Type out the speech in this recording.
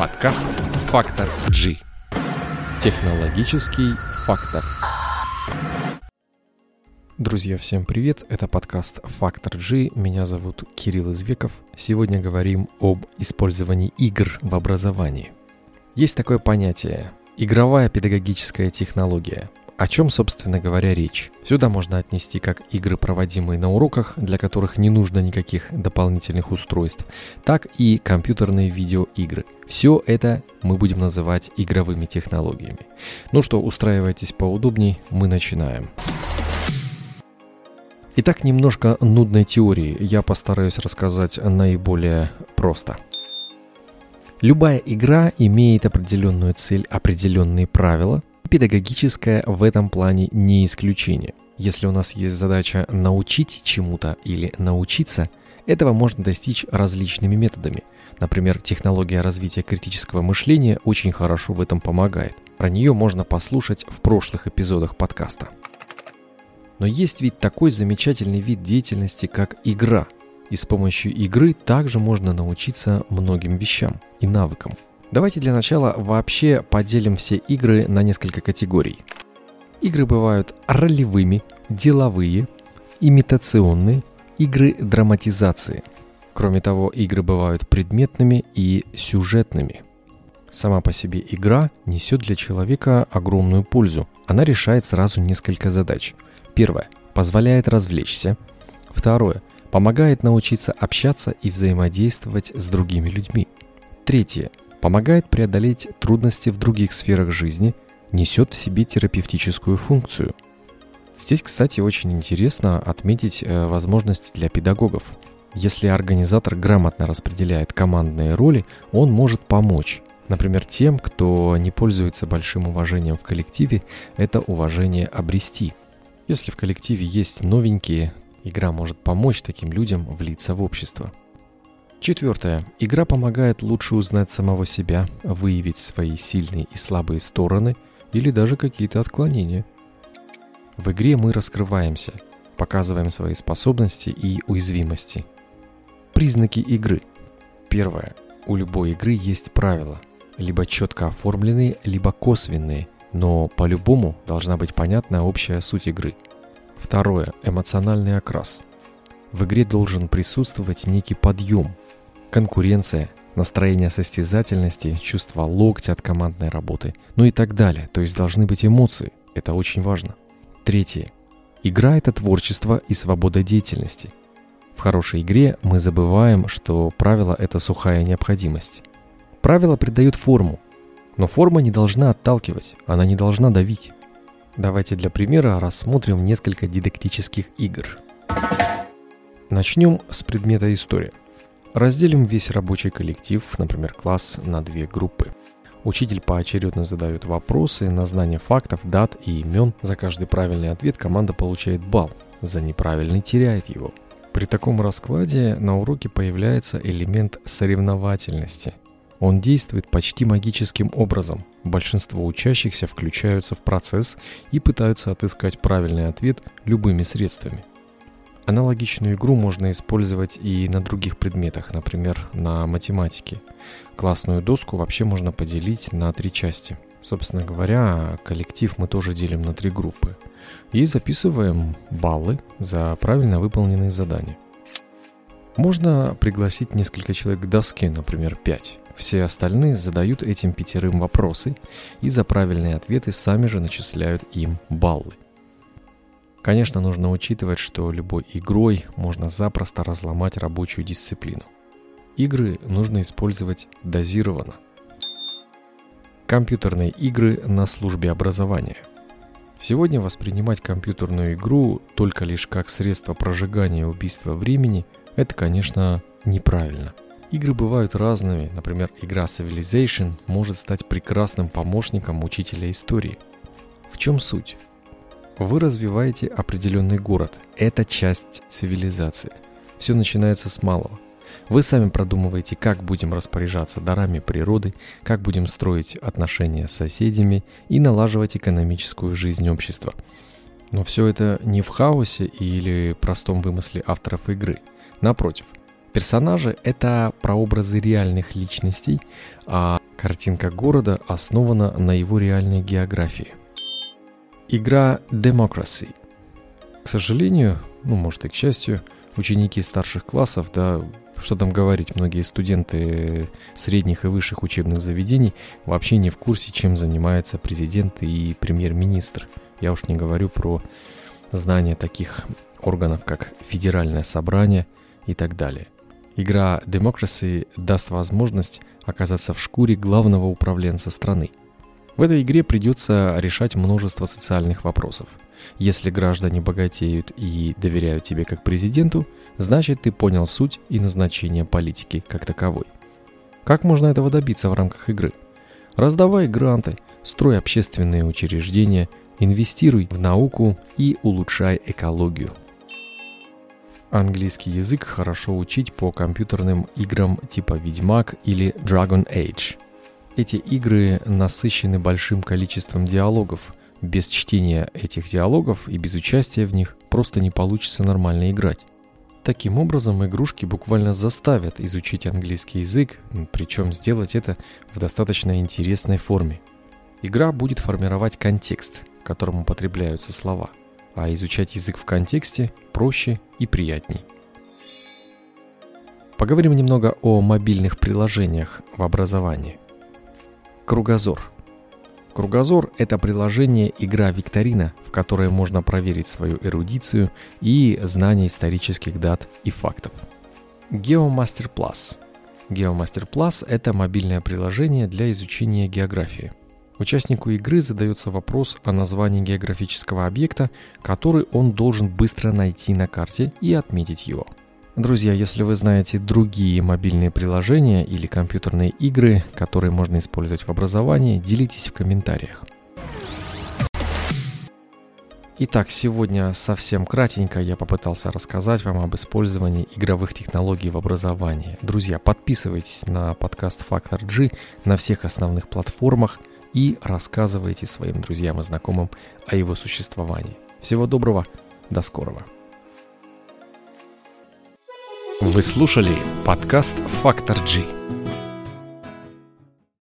Подкаст «Фактор G». Технологический фактор. Друзья, всем привет! Это подкаст «Фактор G». Меня зовут Кирилл Извеков. Сегодня говорим об использовании игр в образовании. Есть такое понятие – игровая педагогическая технология – о чем, собственно говоря, речь? Сюда можно отнести как игры, проводимые на уроках, для которых не нужно никаких дополнительных устройств, так и компьютерные видеоигры. Все это мы будем называть игровыми технологиями. Ну что, устраивайтесь поудобней, мы начинаем. Итак, немножко нудной теории я постараюсь рассказать наиболее просто. Любая игра имеет определенную цель, определенные правила, Педагогическое в этом плане не исключение. Если у нас есть задача научить чему-то или научиться, этого можно достичь различными методами. Например, технология развития критического мышления очень хорошо в этом помогает. Про нее можно послушать в прошлых эпизодах подкаста. Но есть ведь такой замечательный вид деятельности, как игра. И с помощью игры также можно научиться многим вещам и навыкам – Давайте для начала вообще поделим все игры на несколько категорий. Игры бывают ролевыми, деловые, имитационные, игры драматизации. Кроме того, игры бывают предметными и сюжетными. Сама по себе игра несет для человека огромную пользу. Она решает сразу несколько задач. Первое. Позволяет развлечься. Второе. Помогает научиться общаться и взаимодействовать с другими людьми. Третье помогает преодолеть трудности в других сферах жизни, несет в себе терапевтическую функцию. Здесь, кстати, очень интересно отметить э, возможности для педагогов. Если организатор грамотно распределяет командные роли, он может помочь. Например, тем, кто не пользуется большим уважением в коллективе, это уважение обрести. Если в коллективе есть новенькие, игра может помочь таким людям влиться в общество. Четвертое. Игра помогает лучше узнать самого себя, выявить свои сильные и слабые стороны или даже какие-то отклонения. В игре мы раскрываемся, показываем свои способности и уязвимости. Признаки игры. Первое. У любой игры есть правила, либо четко оформленные, либо косвенные, но по-любому должна быть понятна общая суть игры. Второе. Эмоциональный окрас. В игре должен присутствовать некий подъем, конкуренция, настроение состязательности, чувство локтя от командной работы, ну и так далее. То есть должны быть эмоции. Это очень важно. Третье. Игра – это творчество и свобода деятельности. В хорошей игре мы забываем, что правило – это сухая необходимость. Правила придают форму, но форма не должна отталкивать, она не должна давить. Давайте для примера рассмотрим несколько дидактических игр. Начнем с предмета история. Разделим весь рабочий коллектив, например, класс, на две группы. Учитель поочередно задает вопросы на знание фактов, дат и имен. За каждый правильный ответ команда получает балл, за неправильный теряет его. При таком раскладе на уроке появляется элемент соревновательности. Он действует почти магическим образом. Большинство учащихся включаются в процесс и пытаются отыскать правильный ответ любыми средствами. Аналогичную игру можно использовать и на других предметах, например, на математике. Классную доску вообще можно поделить на три части. Собственно говоря, коллектив мы тоже делим на три группы. И записываем баллы за правильно выполненные задания. Можно пригласить несколько человек к доске, например, 5. Все остальные задают этим пятерым вопросы и за правильные ответы сами же начисляют им баллы. Конечно, нужно учитывать, что любой игрой можно запросто разломать рабочую дисциплину. Игры нужно использовать дозированно. Компьютерные игры на службе образования. Сегодня воспринимать компьютерную игру только лишь как средство прожигания убийства времени – это, конечно, неправильно. Игры бывают разными, например, игра Civilization может стать прекрасным помощником учителя истории. В чем суть? Вы развиваете определенный город. Это часть цивилизации. Все начинается с малого. Вы сами продумываете, как будем распоряжаться дарами природы, как будем строить отношения с соседями и налаживать экономическую жизнь общества. Но все это не в хаосе или простом вымысле авторов игры. Напротив, Персонажи — это прообразы реальных личностей, а картинка города основана на его реальной географии. Игра Democracy. К сожалению, ну, может и к счастью, ученики старших классов, да, что там говорить, многие студенты средних и высших учебных заведений вообще не в курсе, чем занимается президент и премьер-министр. Я уж не говорю про знание таких органов, как Федеральное собрание и так далее. Игра Democracy даст возможность оказаться в шкуре главного управленца страны. В этой игре придется решать множество социальных вопросов. Если граждане богатеют и доверяют тебе как президенту, значит ты понял суть и назначение политики как таковой. Как можно этого добиться в рамках игры? Раздавай гранты, строй общественные учреждения, инвестируй в науку и улучшай экологию. Английский язык хорошо учить по компьютерным играм типа Ведьмак или Dragon Age. Эти игры насыщены большим количеством диалогов. Без чтения этих диалогов и без участия в них просто не получится нормально играть. Таким образом, игрушки буквально заставят изучить английский язык, причем сделать это в достаточно интересной форме. Игра будет формировать контекст, в котором употребляются слова – а изучать язык в контексте проще и приятней. Поговорим немного о мобильных приложениях в образовании. Кругозор. Кругозор – это приложение игра-викторина, в которой можно проверить свою эрудицию и знание исторических дат и фактов. GeoMaster Plus. GeoMaster Plus – это мобильное приложение для изучения географии – Участнику игры задается вопрос о названии географического объекта, который он должен быстро найти на карте и отметить его. Друзья, если вы знаете другие мобильные приложения или компьютерные игры, которые можно использовать в образовании, делитесь в комментариях. Итак, сегодня совсем кратенько я попытался рассказать вам об использовании игровых технологий в образовании. Друзья, подписывайтесь на подкаст Factor G на всех основных платформах – и рассказывайте своим друзьям и знакомым о его существовании. Всего доброго, до скорого. Вы слушали подкаст «Фактор G».